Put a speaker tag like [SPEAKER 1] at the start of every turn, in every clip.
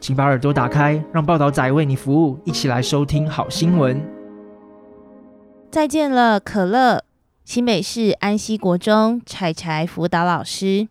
[SPEAKER 1] 请把耳朵打开，让报道仔为你服务，一起来收听好新闻。
[SPEAKER 2] 再见了，可乐。新北市安溪国中柴柴辅导老师，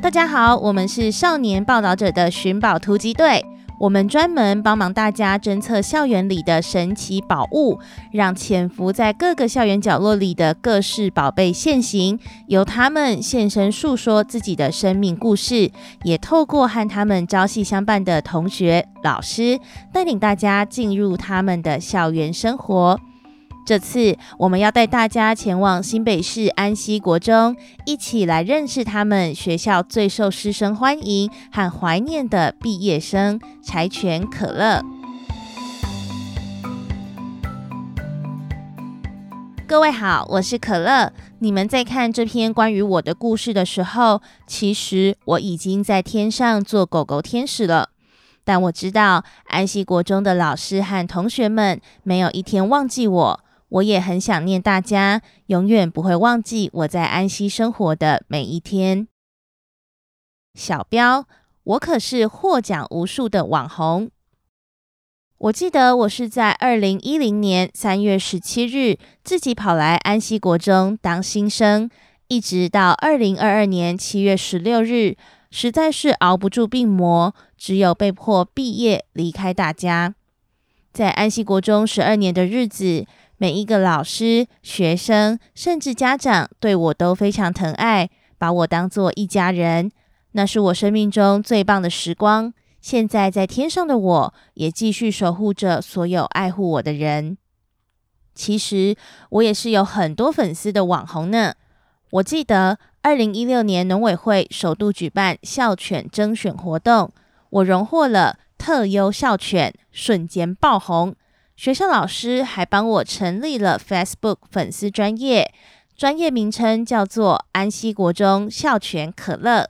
[SPEAKER 2] 大家好，我们是少年报道者的寻宝突击队。我们专门帮忙大家侦测校园里的神奇宝物，让潜伏在各个校园角落里的各式宝贝现形，由他们现身诉说自己的生命故事，也透过和他们朝夕相伴的同学、老师，带领大家进入他们的校园生活。这次我们要带大家前往新北市安溪国中，一起来认识他们学校最受师生欢迎和怀念的毕业生柴犬可乐。各位好，我是可乐。你们在看这篇关于我的故事的时候，其实我已经在天上做狗狗天使了。但我知道安溪国中的老师和同学们没有一天忘记我。我也很想念大家，永远不会忘记我在安溪生活的每一天。小标，我可是获奖无数的网红。我记得我是在二零一零年三月十七日自己跑来安溪国中当新生，一直到二零二二年七月十六日，实在是熬不住病魔，只有被迫毕业离开大家。在安溪国中十二年的日子。每一个老师、学生，甚至家长，对我都非常疼爱，把我当做一家人。那是我生命中最棒的时光。现在在天上的我，也继续守护着所有爱护我的人。其实我也是有很多粉丝的网红呢。我记得二零一六年农委会首度举办校犬征选活动，我荣获了特优校犬，瞬间爆红。学校老师还帮我成立了 Facebook 粉丝专业，专业名称叫做安溪国中校犬可乐。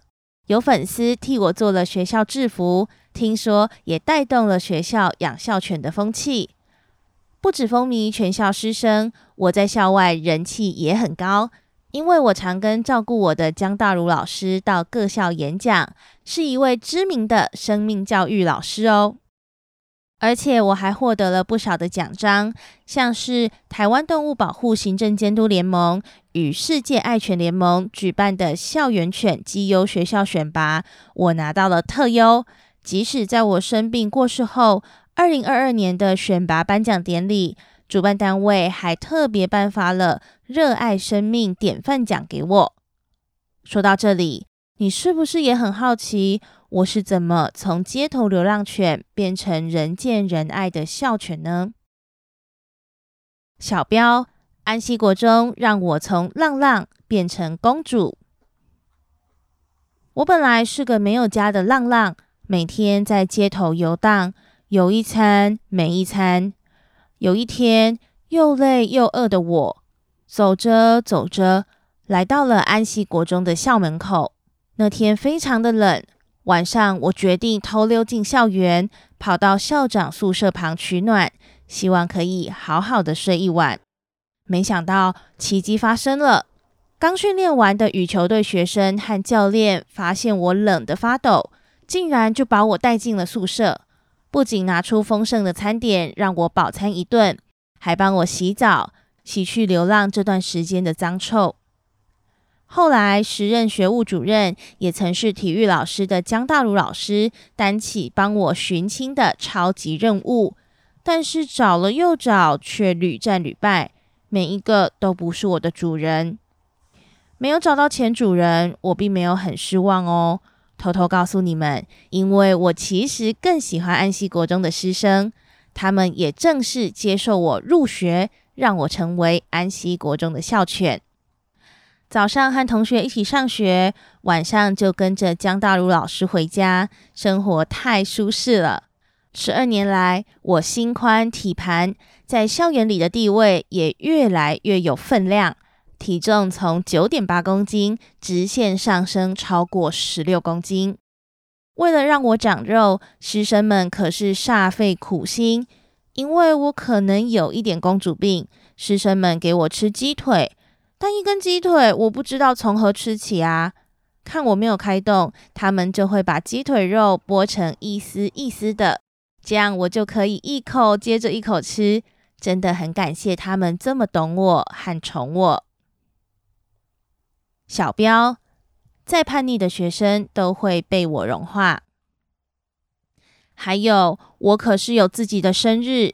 [SPEAKER 2] 有粉丝替我做了学校制服，听说也带动了学校养校犬的风气。不止风靡全校师生，我在校外人气也很高，因为我常跟照顾我的江大儒老师到各校演讲，是一位知名的生命教育老师哦。而且我还获得了不少的奖章，像是台湾动物保护行政监督联盟与世界爱犬联盟举办的校园犬绩优学校选拔，我拿到了特优。即使在我生病过世后，二零二二年的选拔颁奖典礼，主办单位还特别颁发了热爱生命典范奖给我。说到这里，你是不是也很好奇？我是怎么从街头流浪犬变成人见人爱的校犬呢？小标，安息国中让我从浪浪变成公主。我本来是个没有家的浪浪，每天在街头游荡，有一餐没一餐。有一天，又累又饿的我，走着走着，来到了安息国中的校门口。那天非常的冷。晚上，我决定偷溜进校园，跑到校长宿舍旁取暖，希望可以好好的睡一晚。没想到奇迹发生了，刚训练完的羽球队学生和教练发现我冷得发抖，竟然就把我带进了宿舍，不仅拿出丰盛的餐点让我饱餐一顿，还帮我洗澡，洗去流浪这段时间的脏臭。后来，时任学务主任也曾是体育老师的江大儒老师担起帮我寻亲的超级任务，但是找了又找，却屡战屡败，每一个都不是我的主人。没有找到前主人，我并没有很失望哦。偷偷告诉你们，因为我其实更喜欢安溪国中的师生，他们也正式接受我入学，让我成为安溪国中的校犬。早上和同学一起上学，晚上就跟着江大如老师回家，生活太舒适了。十二年来，我心宽体盘，在校园里的地位也越来越有分量，体重从九点八公斤直线上升超过十六公斤。为了让我长肉，师生们可是煞费苦心。因为我可能有一点公主病，师生们给我吃鸡腿，但一根鸡腿我不知道从何吃起啊。看我没有开动，他们就会把鸡腿肉剥成一丝一丝的。这样我就可以一口接着一口吃，真的很感谢他们这么懂我和宠我。小标，再叛逆的学生都会被我融化。还有，我可是有自己的生日，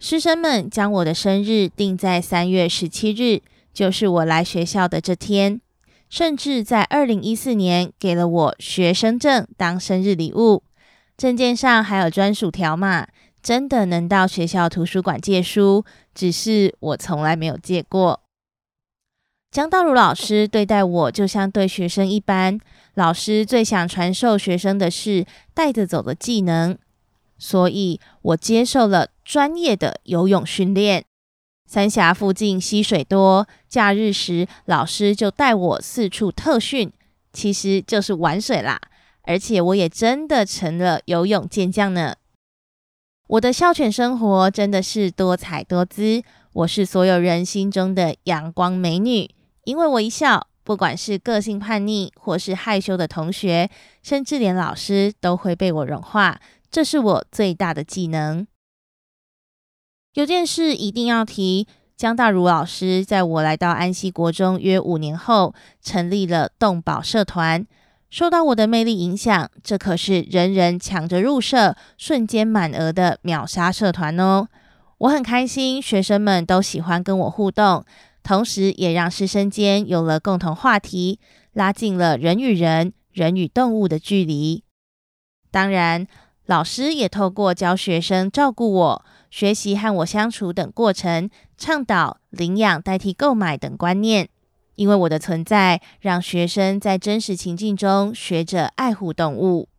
[SPEAKER 2] 师生们将我的生日定在三月十七日，就是我来学校的这天，甚至在二零一四年给了我学生证当生日礼物。证件上还有专属条码，真的能到学校图书馆借书，只是我从来没有借过。江道如老师对待我就像对学生一般，老师最想传授学生的是带着走的技能，所以我接受了专业的游泳训练。三峡附近溪水多，假日时老师就带我四处特训，其实就是玩水啦。而且我也真的成了游泳健将呢。我的校犬生活真的是多彩多姿，我是所有人心中的阳光美女。因为我一笑，不管是个性叛逆或是害羞的同学，甚至连老师都会被我融化。这是我最大的技能。有件事一定要提，江大如老师在我来到安溪国中约五年后，成立了动保社团。受到我的魅力影响，这可是人人抢着入社、瞬间满额的秒杀社团哦！我很开心，学生们都喜欢跟我互动，同时也让师生间有了共同话题，拉近了人与人、人与动物的距离。当然，老师也透过教学生照顾我、学习和我相处等过程，倡导领养代替购买等观念。因为我的存在，让学生在真实情境中学着爱护动物。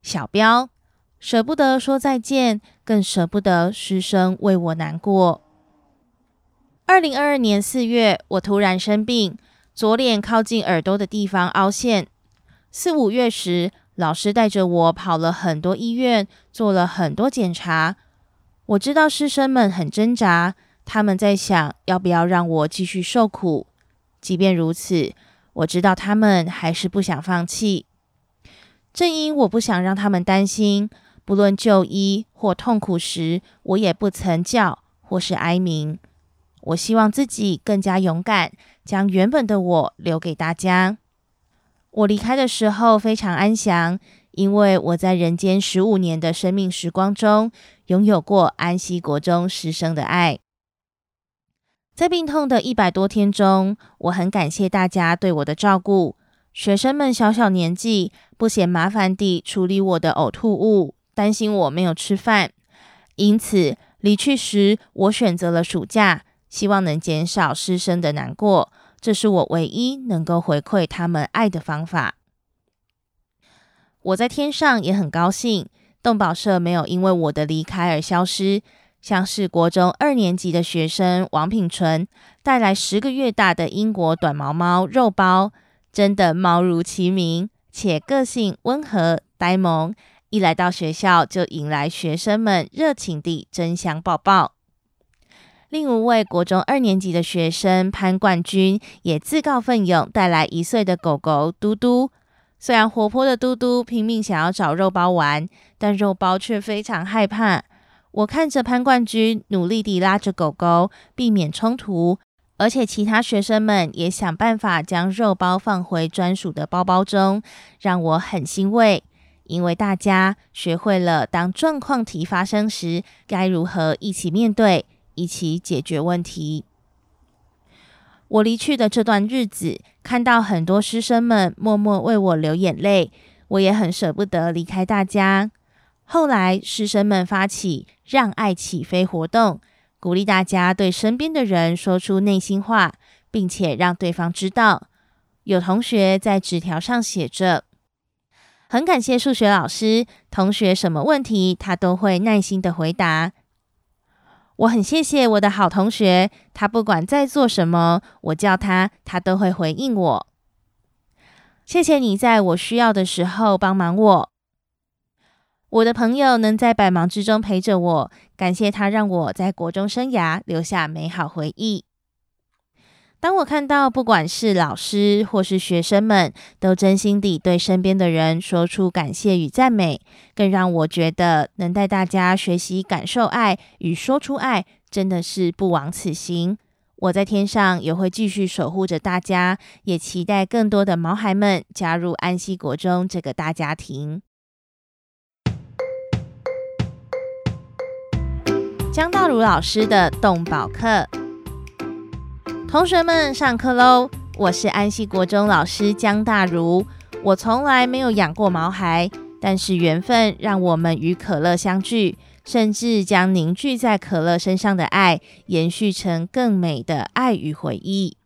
[SPEAKER 2] 小标，舍不得说再见，更舍不得师生为我难过。二零二二年四月，我突然生病，左脸靠近耳朵的地方凹陷。四五月时，老师带着我跑了很多医院，做了很多检查。我知道师生们很挣扎。他们在想要不要让我继续受苦，即便如此，我知道他们还是不想放弃。正因我不想让他们担心，不论就医或痛苦时，我也不曾叫或是哀鸣。我希望自己更加勇敢，将原本的我留给大家。我离开的时候非常安详，因为我在人间十五年的生命时光中，拥有过安溪国中师生的爱。在病痛的一百多天中，我很感谢大家对我的照顾。学生们小小年纪，不嫌麻烦地处理我的呕吐物，担心我没有吃饭。因此，离去时我选择了暑假，希望能减少师生的难过。这是我唯一能够回馈他们爱的方法。我在天上也很高兴，动保社没有因为我的离开而消失。像是国中二年级的学生王品纯带来十个月大的英国短毛猫肉包，真的猫如其名，且个性温和呆萌，一来到学校就引来学生们热情地争相抱抱。另一位国中二年级的学生潘冠军也自告奋勇带来一岁的狗狗嘟嘟，虽然活泼的嘟嘟拼命想要找肉包玩，但肉包却非常害怕。我看着潘冠军努力地拉着狗狗，避免冲突，而且其他学生们也想办法将肉包放回专属的包包中，让我很欣慰，因为大家学会了当状况题发生时，该如何一起面对，一起解决问题。我离去的这段日子，看到很多师生们默默为我流眼泪，我也很舍不得离开大家。后来，师生们发起“让爱起飞”活动，鼓励大家对身边的人说出内心话，并且让对方知道。有同学在纸条上写着：“很感谢数学老师，同学什么问题他都会耐心的回答。我很谢谢我的好同学，他不管在做什么，我叫他，他都会回应我。谢谢你在我需要的时候帮忙我。我的朋友能在百忙之中陪着我，感谢他让我在国中生涯留下美好回忆。当我看到不管是老师或是学生们都真心地对身边的人说出感谢与赞美，更让我觉得能带大家学习感受爱与说出爱，真的是不枉此行。我在天上也会继续守护着大家，也期待更多的毛孩们加入安溪国中这个大家庭。江大儒老师的动保课。同学们上课喽！我是安溪国中老师江大如。我从来没有养过毛孩，但是缘分让我们与可乐相聚，甚至将凝聚在可乐身上的爱延续成更美的爱与回忆。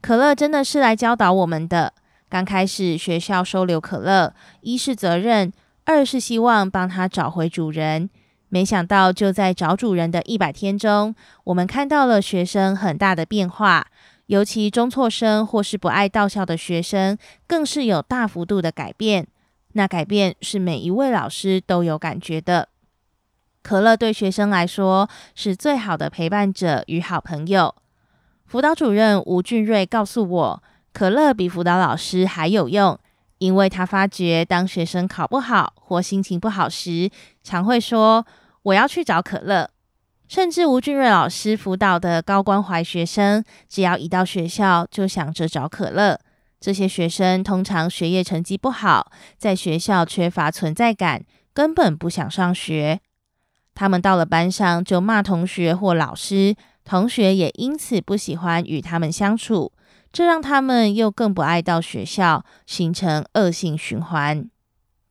[SPEAKER 2] 可乐真的是来教导我们的。刚开始学校收留可乐，一是责任，二是希望帮他找回主人。没想到，就在找主人的一百天中，我们看到了学生很大的变化，尤其中辍生或是不爱到校的学生，更是有大幅度的改变。那改变是每一位老师都有感觉的。可乐对学生来说是最好的陪伴者与好朋友。辅导主任吴俊瑞告诉我，可乐比辅导老师还有用。因为他发觉，当学生考不好或心情不好时，常会说：“我要去找可乐。”甚至吴俊瑞老师辅导的高关怀学生，只要一到学校就想着找可乐。这些学生通常学业成绩不好，在学校缺乏存在感，根本不想上学。他们到了班上就骂同学或老师，同学也因此不喜欢与他们相处。这让他们又更不爱到学校，形成恶性循环。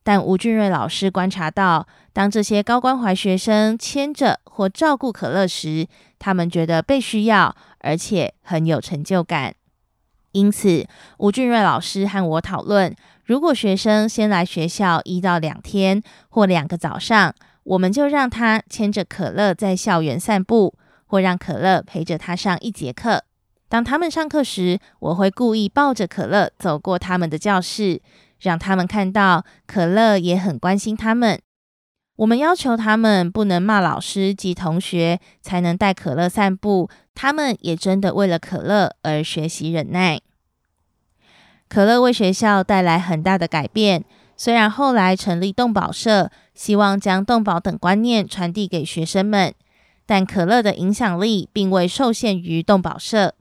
[SPEAKER 2] 但吴俊瑞老师观察到，当这些高关怀学生牵着或照顾可乐时，他们觉得被需要，而且很有成就感。因此，吴俊瑞老师和我讨论，如果学生先来学校一到两天或两个早上，我们就让他牵着可乐在校园散步，或让可乐陪着他上一节课。当他们上课时，我会故意抱着可乐走过他们的教室，让他们看到可乐也很关心他们。我们要求他们不能骂老师及同学，才能带可乐散步。他们也真的为了可乐而学习忍耐。可乐为学校带来很大的改变。虽然后来成立动保社，希望将动保等观念传递给学生们，但可乐的影响力并未受限于动保社。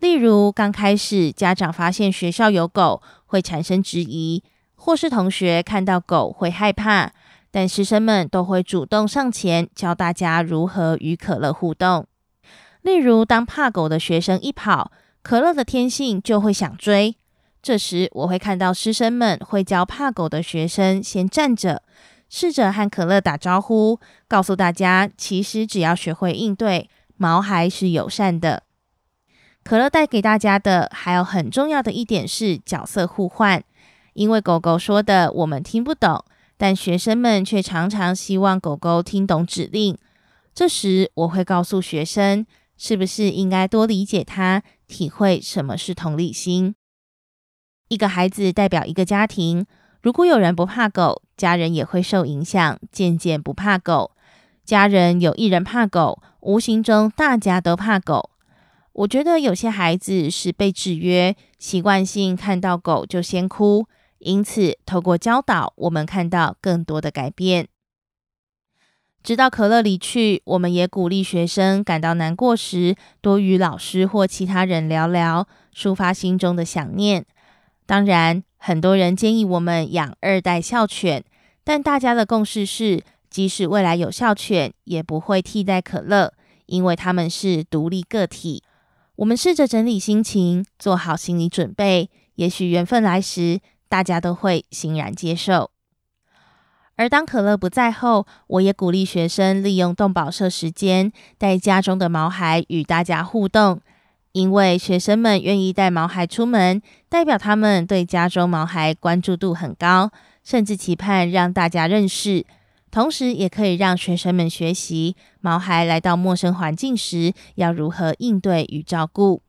[SPEAKER 2] 例如，刚开始家长发现学校有狗会产生质疑，或是同学看到狗会害怕，但师生们都会主动上前教大家如何与可乐互动。例如，当怕狗的学生一跑，可乐的天性就会想追，这时我会看到师生们会教怕狗的学生先站着，试着和可乐打招呼，告诉大家其实只要学会应对，毛孩是友善的。可乐带给大家的还有很重要的一点是角色互换，因为狗狗说的我们听不懂，但学生们却常常希望狗狗听懂指令。这时我会告诉学生，是不是应该多理解它，体会什么是同理心。一个孩子代表一个家庭，如果有人不怕狗，家人也会受影响，渐渐不怕狗。家人有一人怕狗，无形中大家都怕狗。我觉得有些孩子是被制约，习惯性看到狗就先哭，因此透过教导，我们看到更多的改变。直到可乐离去，我们也鼓励学生感到难过时，多与老师或其他人聊聊，抒发心中的想念。当然，很多人建议我们养二代校犬，但大家的共识是，即使未来有校犬，也不会替代可乐，因为他们是独立个体。我们试着整理心情，做好心理准备。也许缘分来时，大家都会欣然接受。而当可乐不在后，我也鼓励学生利用动保社时间，带家中的毛孩与大家互动。因为学生们愿意带毛孩出门，代表他们对家中毛孩关注度很高，甚至期盼让大家认识。同时，也可以让学生们学习毛孩来到陌生环境时要如何应对与照顾。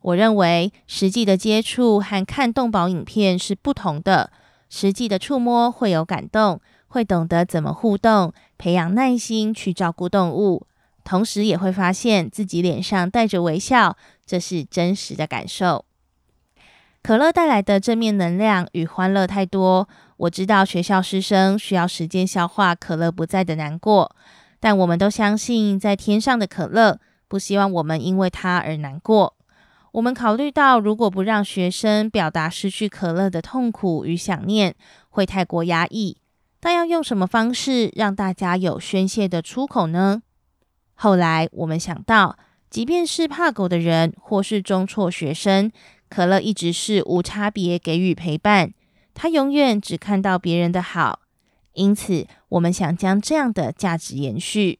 [SPEAKER 2] 我认为，实际的接触和看动保影片是不同的。实际的触摸会有感动，会懂得怎么互动，培养耐心去照顾动物。同时也会发现自己脸上带着微笑，这是真实的感受。可乐带来的正面能量与欢乐太多，我知道学校师生需要时间消化可乐不在的难过，但我们都相信在天上的可乐不希望我们因为他而难过。我们考虑到如果不让学生表达失去可乐的痛苦与想念，会太过压抑，但要用什么方式让大家有宣泄的出口呢？后来我们想到，即便是怕狗的人或是中辍学生，可乐一直是无差别给予陪伴，他永远只看到别人的好。因此，我们想将这样的价值延续。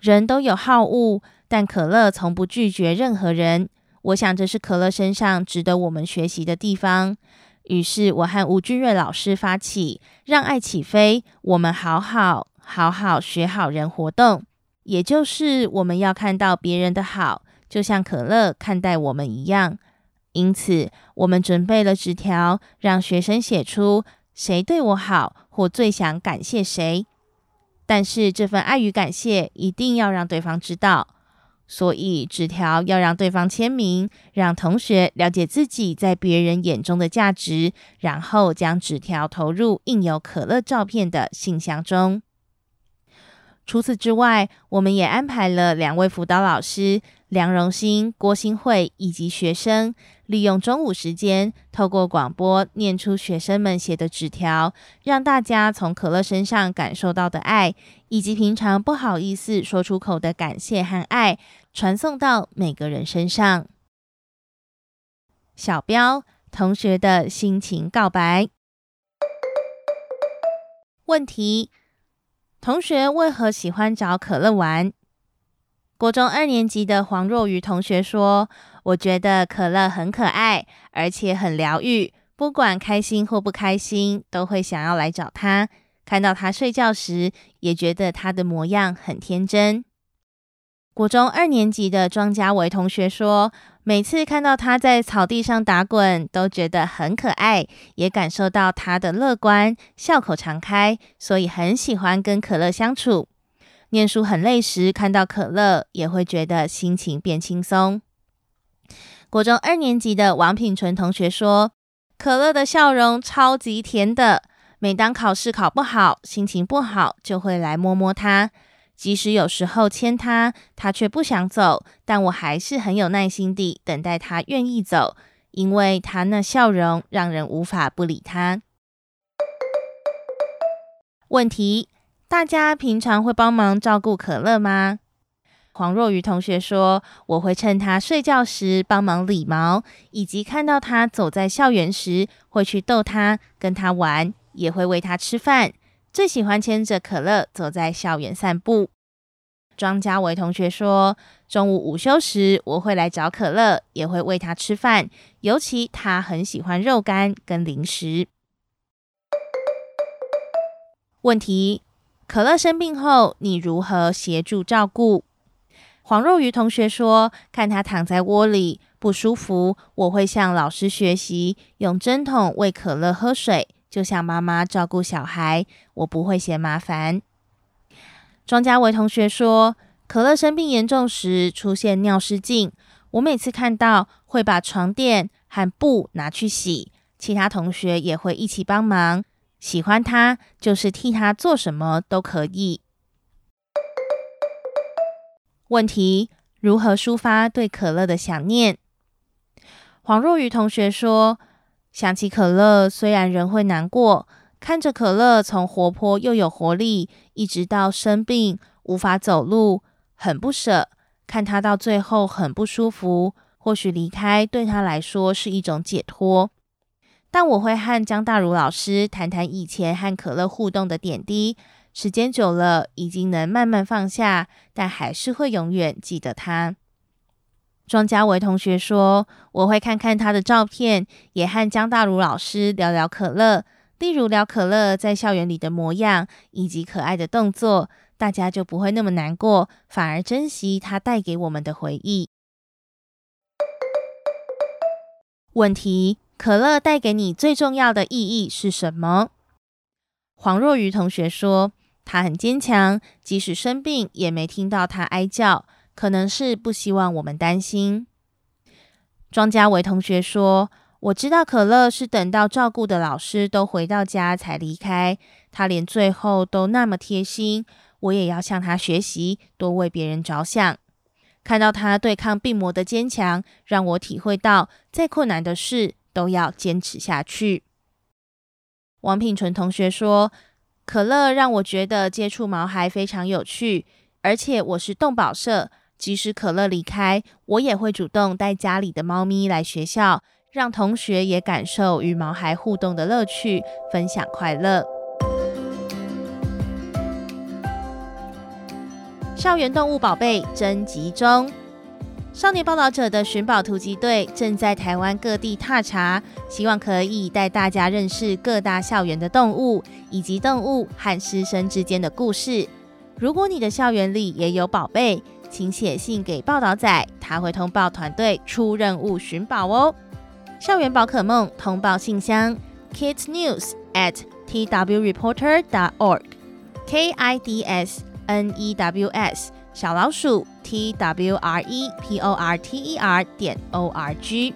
[SPEAKER 2] 人都有好恶，但可乐从不拒绝任何人。我想这是可乐身上值得我们学习的地方。于是，我和吴俊瑞老师发起“让爱起飞，我们好好好好学好人”活动。也就是我们要看到别人的好，就像可乐看待我们一样。因此，我们准备了纸条，让学生写出谁对我好或最想感谢谁。但是这份爱与感谢一定要让对方知道，所以纸条要让对方签名，让同学了解自己在别人眼中的价值，然后将纸条投入印有可乐照片的信箱中。除此之外，我们也安排了两位辅导老师梁荣兴、郭新慧以及学生，利用中午时间，透过广播念出学生们写的纸条，让大家从可乐身上感受到的爱，以及平常不好意思说出口的感谢和爱，传送到每个人身上。小标同学的心情告白问题。同学为何喜欢找可乐玩？国中二年级的黄若愚同学说：“我觉得可乐很可爱，而且很疗愈。不管开心或不开心，都会想要来找他。看到他睡觉时，也觉得他的模样很天真。”国中二年级的庄家维同学说：“每次看到他在草地上打滚，都觉得很可爱，也感受到他的乐观，笑口常开，所以很喜欢跟可乐相处。念书很累时，看到可乐，也会觉得心情变轻松。”国中二年级的王品纯同学说：“可乐的笑容超级甜的，每当考试考不好，心情不好，就会来摸摸他。”即使有时候牵他，他却不想走，但我还是很有耐心地等待他愿意走，因为他那笑容让人无法不理他。问题：大家平常会帮忙照顾可乐吗？黄若愚同学说：“我会趁他睡觉时帮忙理毛，以及看到他走在校园时，会去逗他，跟他玩，也会喂他吃饭。”最喜欢牵着可乐走在校园散步。庄家维同学说，中午午休时我会来找可乐，也会喂他吃饭，尤其他很喜欢肉干跟零食。问题：可乐生病后，你如何协助照顾？黄若愚同学说，看他躺在窝里不舒服，我会向老师学习，用针筒喂可乐喝水。就像妈妈照顾小孩，我不会嫌麻烦。庄家维同学说，可乐生病严重时出现尿失禁，我每次看到会把床垫和布拿去洗，其他同学也会一起帮忙。喜欢他，就是替他做什么都可以。问题：如何抒发对可乐的想念？黄若愚同学说。想起可乐，虽然人会难过，看着可乐从活泼又有活力，一直到生病无法走路，很不舍。看他到最后很不舒服，或许离开对他来说是一种解脱。但我会和江大儒老师谈谈以前和可乐互动的点滴，时间久了已经能慢慢放下，但还是会永远记得他。庄家维同学说：“我会看看他的照片，也和江大儒老师聊聊可乐，例如聊可乐在校园里的模样以及可爱的动作，大家就不会那么难过，反而珍惜他带给我们的回忆。”问题：可乐带给你最重要的意义是什么？黄若愚同学说：“他很坚强，即使生病也没听到他哀叫。”可能是不希望我们担心。庄家伟同学说：“我知道可乐是等到照顾的老师都回到家才离开，他连最后都那么贴心，我也要向他学习，多为别人着想。看到他对抗病魔的坚强，让我体会到再困难的事都要坚持下去。”王品纯同学说：“可乐让我觉得接触毛孩非常有趣，而且我是动保社。”即使可乐离开，我也会主动带家里的猫咪来学校，让同学也感受与毛孩互动的乐趣，分享快乐。校园动物宝贝征集中，少年报道者的寻宝突击队正在台湾各地踏查，希望可以带大家认识各大校园的动物，以及动物和师生之间的故事。如果你的校园里也有宝贝，请写信给报道仔，他会通报团队出任务寻宝哦。校园宝可梦通报信箱：kidsnews at twreporter dot org，k i d s n e w s 小老鼠 t w r e p o r t e r 点 o r g。